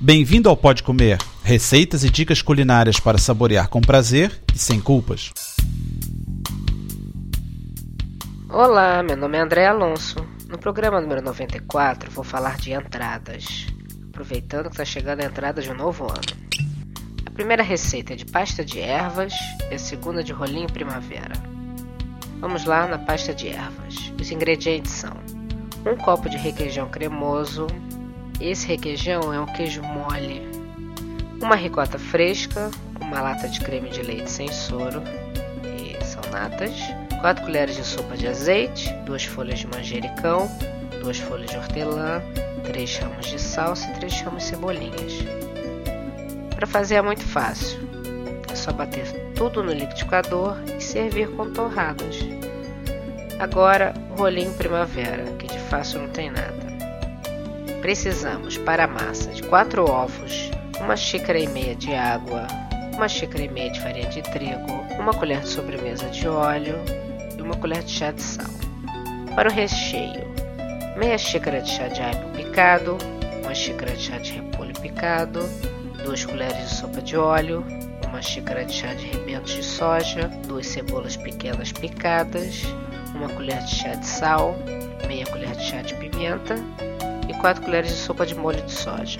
Bem-vindo ao Pode Comer, receitas e dicas culinárias para saborear com prazer e sem culpas. Olá, meu nome é André Alonso. No programa número 94 vou falar de entradas, aproveitando que está chegando a entrada de um novo ano. A primeira receita é de pasta de ervas e a segunda de rolinho primavera. Vamos lá na pasta de ervas. Os ingredientes são um copo de requeijão cremoso, esse requeijão é um queijo mole. Uma ricota fresca, uma lata de creme de leite sem soro, e são natas. 4 colheres de sopa de azeite, 2 folhas de manjericão, 2 folhas de hortelã, 3 ramos de salsa e 3 ramos de cebolinhas. Para fazer é muito fácil. É só bater tudo no liquidificador e servir com torradas. Agora, rolinho primavera, que de fácil não tem nada. Precisamos para a massa de 4 ovos, uma xícara e meia de água, uma xícara e meia de farinha de trigo, uma colher de sobremesa de óleo e uma colher de chá de sal. Para o recheio, meia xícara de chá de alho picado, uma xícara de chá de repolho picado, duas colheres de sopa de óleo, uma xícara de chá de rebentos de soja, duas cebolas pequenas picadas, uma colher de chá de sal, meia colher de chá de pimenta 4 colheres de sopa de molho de soja.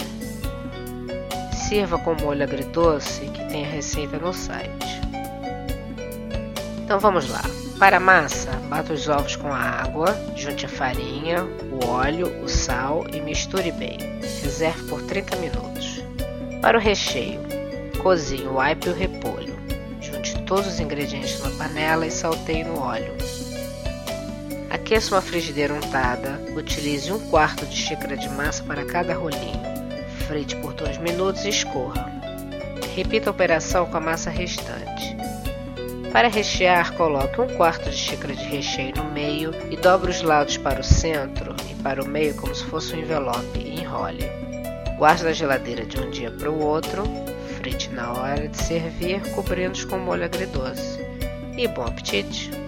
Sirva com molho agridoce que tem a receita no site. Então vamos lá. Para a massa, bata os ovos com a água, junte a farinha, o óleo, o sal e misture bem. Reserve por 30 minutos. Para o recheio, cozinhe o aipo e o repolho. Junte todos os ingredientes numa panela e salteie no óleo. Aqueça uma frigideira untada, utilize um quarto de xícara de massa para cada rolinho. Frite por 2 minutos e escorra. Repita a operação com a massa restante. Para rechear, coloque um quarto de xícara de recheio no meio e dobre os lados para o centro e para o meio como se fosse um envelope e enrole. Guarde na geladeira de um dia para o outro, frite na hora de servir, cobrindo-os com molho agridoce. E bom apetite!